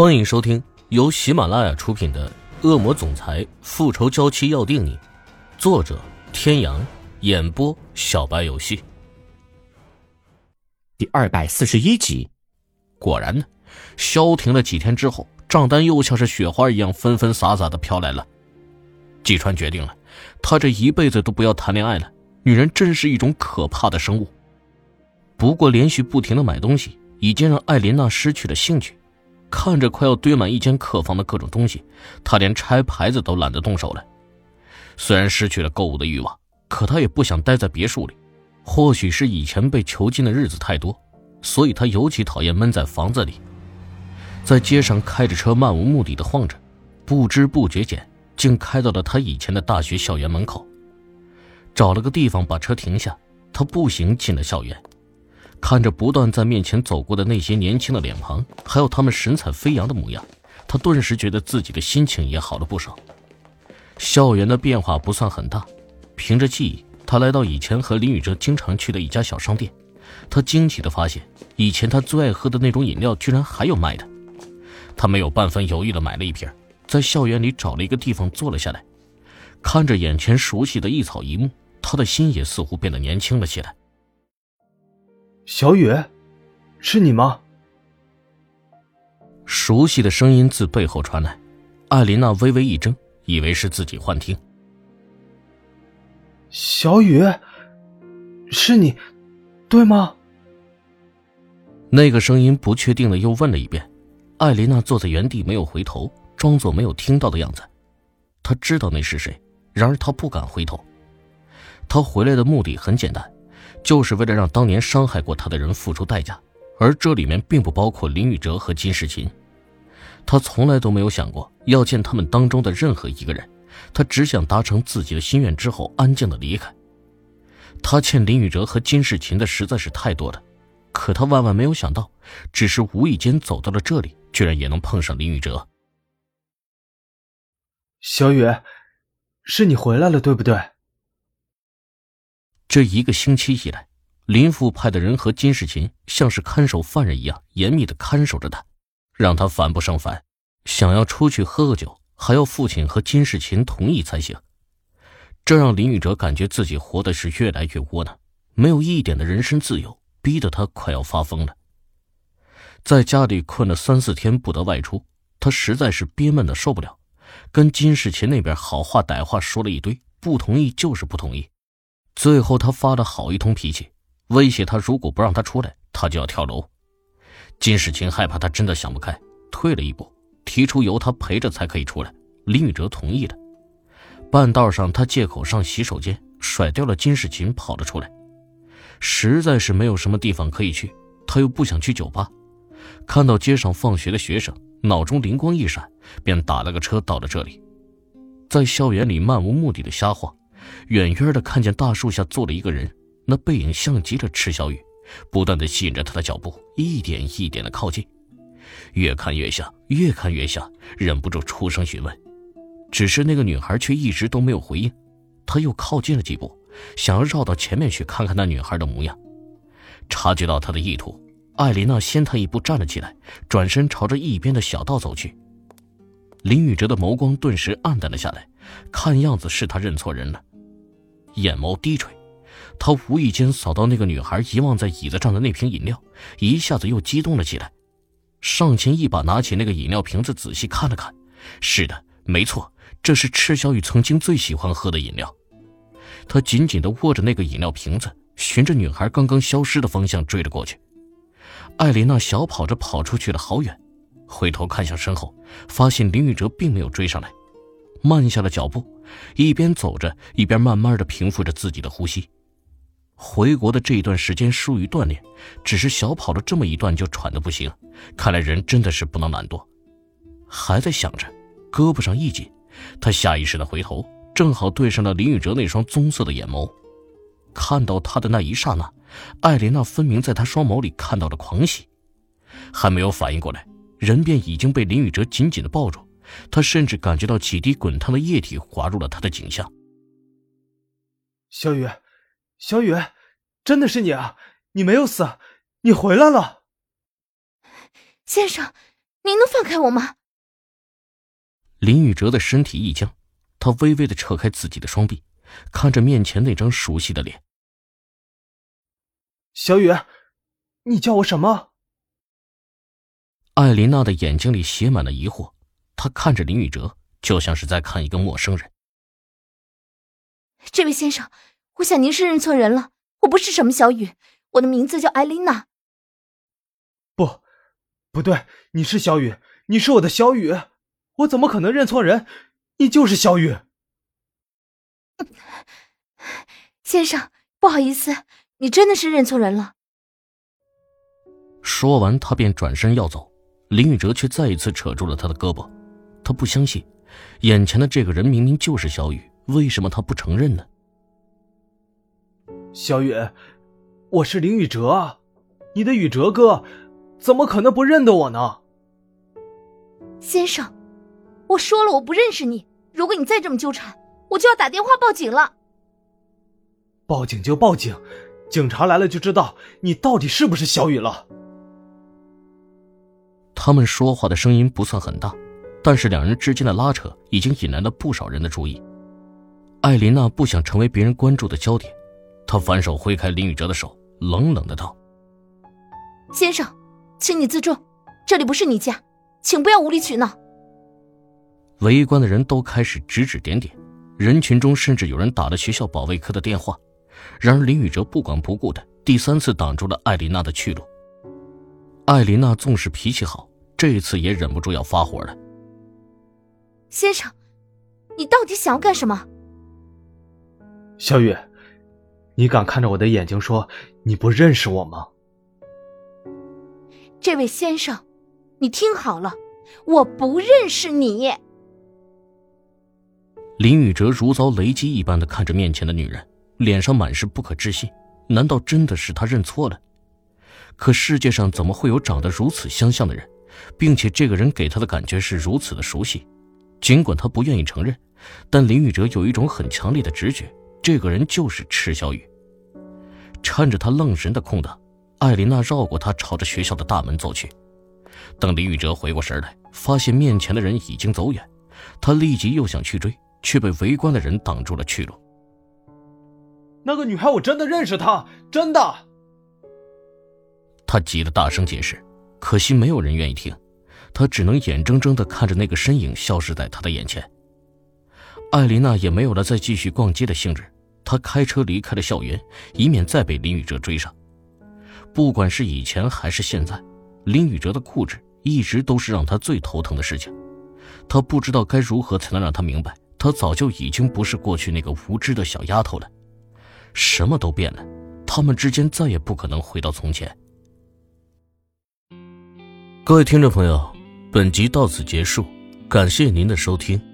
欢迎收听由喜马拉雅出品的《恶魔总裁复仇娇妻要定你》，作者：天阳，演播：小白游戏。第二百四十一集，果然呢，消停了几天之后，账单又像是雪花一样纷纷洒洒的飘来了。季川决定了，他这一辈子都不要谈恋爱了。女人真是一种可怕的生物。不过，连续不停的买东西，已经让艾琳娜失去了兴趣。看着快要堆满一间客房的各种东西，他连拆牌子都懒得动手了。虽然失去了购物的欲望，可他也不想待在别墅里。或许是以前被囚禁的日子太多，所以他尤其讨厌闷在房子里。在街上开着车漫无目的的晃着，不知不觉间竟开到了他以前的大学校园门口。找了个地方把车停下，他步行进了校园。看着不断在面前走过的那些年轻的脸庞，还有他们神采飞扬的模样，他顿时觉得自己的心情也好了不少。校园的变化不算很大，凭着记忆，他来到以前和林宇哲经常去的一家小商店。他惊奇地发现，以前他最爱喝的那种饮料居然还有卖的。他没有半分犹豫地买了一瓶，在校园里找了一个地方坐了下来，看着眼前熟悉的一草一木，他的心也似乎变得年轻了起来。小雨，是你吗？熟悉的声音自背后传来，艾琳娜微微一怔，以为是自己幻听。小雨，是你，对吗？那个声音不确定的又问了一遍。艾琳娜坐在原地没有回头，装作没有听到的样子。她知道那是谁，然而她不敢回头。她回来的目的很简单。就是为了让当年伤害过他的人付出代价，而这里面并不包括林宇哲和金世琴。他从来都没有想过要见他们当中的任何一个人，他只想达成自己的心愿之后安静的离开。他欠林宇哲和金世琴的实在是太多了，可他万万没有想到，只是无意间走到了这里，居然也能碰上林宇哲。小雨，是你回来了，对不对？这一个星期以来，林父派的人和金世琴像是看守犯人一样严密的看守着他，让他烦不胜烦。想要出去喝个酒，还要父亲和金世琴同意才行。这让林宇哲感觉自己活的是越来越窝囊，没有一点的人身自由，逼得他快要发疯了。在家里困了三四天不得外出，他实在是憋闷的受不了，跟金世琴那边好话歹话说了一堆，不同意就是不同意。最后，他发了好一通脾气，威胁他如果不让他出来，他就要跳楼。金世琴害怕他真的想不开，退了一步，提出由他陪着才可以出来。林宇哲同意了。半道上，他借口上洗手间，甩掉了金世琴，跑了出来。实在是没有什么地方可以去，他又不想去酒吧。看到街上放学的学生，脑中灵光一闪，便打了个车到了这里，在校园里漫无目的的瞎晃。远远的看见大树下坐了一个人，那背影像极了池小雨，不断的吸引着他的脚步，一点一点的靠近，越看越像，越看越像，忍不住出声询问。只是那个女孩却一直都没有回应。他又靠近了几步，想要绕到前面去看看那女孩的模样。察觉到他的意图，艾琳娜先他一步站了起来，转身朝着一边的小道走去。林宇哲的眸光顿时暗淡了下来，看样子是他认错人了。眼眸低垂，他无意间扫到那个女孩遗忘在椅子上的那瓶饮料，一下子又激动了起来，上前一把拿起那个饮料瓶子，仔细看了看。是的，没错，这是赤小雨曾经最喜欢喝的饮料。他紧紧地握着那个饮料瓶子，循着女孩刚刚消失的方向追了过去。艾琳娜小跑着跑出去了好远，回头看向身后，发现林宇哲并没有追上来，慢下了脚步。一边走着，一边慢慢的平复着自己的呼吸。回国的这一段时间疏于锻炼，只是小跑了这么一段就喘得不行。看来人真的是不能懒惰。还在想着，胳膊上一紧，他下意识的回头，正好对上了林宇哲那双棕色的眼眸。看到他的那一刹那，艾琳娜分明在他双眸里看到了狂喜。还没有反应过来，人便已经被林宇哲紧紧的抱住。他甚至感觉到几滴滚烫的液体滑入了他的颈项。小雨，小雨，真的是你啊！你没有死，你回来了。先生，您能放开我吗？林宇哲的身体一僵，他微微的扯开自己的双臂，看着面前那张熟悉的脸。小雨，你叫我什么？艾琳娜的眼睛里写满了疑惑，她看着林宇哲，就像是在看一个陌生人。这位先生，我想您是认错人了，我不是什么小雨，我的名字叫艾琳娜。不，不对，你是小雨，你是我的小雨。我怎么可能认错人？你就是小雨，先生，不好意思，你真的是认错人了。说完，他便转身要走，林宇哲却再一次扯住了他的胳膊。他不相信，眼前的这个人明明就是小雨，为什么他不承认呢？小雨，我是林宇哲，你的宇哲哥，怎么可能不认得我呢？先生。我说了，我不认识你。如果你再这么纠缠，我就要打电话报警了。报警就报警，警察来了就知道你到底是不是小雨了。他们说话的声音不算很大，但是两人之间的拉扯已经引来了不少人的注意。艾琳娜不想成为别人关注的焦点，她反手挥开林宇哲的手，冷冷的道：“先生，请你自重，这里不是你家，请不要无理取闹。”围观的人都开始指指点点，人群中甚至有人打了学校保卫科的电话。然而林宇哲不管不顾的第三次挡住了艾琳娜的去路。艾琳娜纵使脾气好，这次也忍不住要发火了。先生，你到底想要干什么？小雨，你敢看着我的眼睛说你不认识我吗？这位先生，你听好了，我不认识你。林宇哲如遭雷击一般的看着面前的女人，脸上满是不可置信。难道真的是他认错了？可世界上怎么会有长得如此相像的人，并且这个人给他的感觉是如此的熟悉？尽管他不愿意承认，但林宇哲有一种很强烈的直觉，这个人就是赤小雨。趁着他愣神的空档，艾琳娜绕过他，朝着学校的大门走去。等林宇哲回过神来，发现面前的人已经走远，他立即又想去追。却被围观的人挡住了去路。那个女孩，我真的认识她，真的。他急得大声解释，可惜没有人愿意听，他只能眼睁睁的看着那个身影消失在他的眼前。艾琳娜也没有了再继续逛街的兴致，她开车离开了校园，以免再被林宇哲追上。不管是以前还是现在，林宇哲的固执一直都是让他最头疼的事情。他不知道该如何才能让他明白。她早就已经不是过去那个无知的小丫头了，什么都变了，他们之间再也不可能回到从前。各位听众朋友，本集到此结束，感谢您的收听。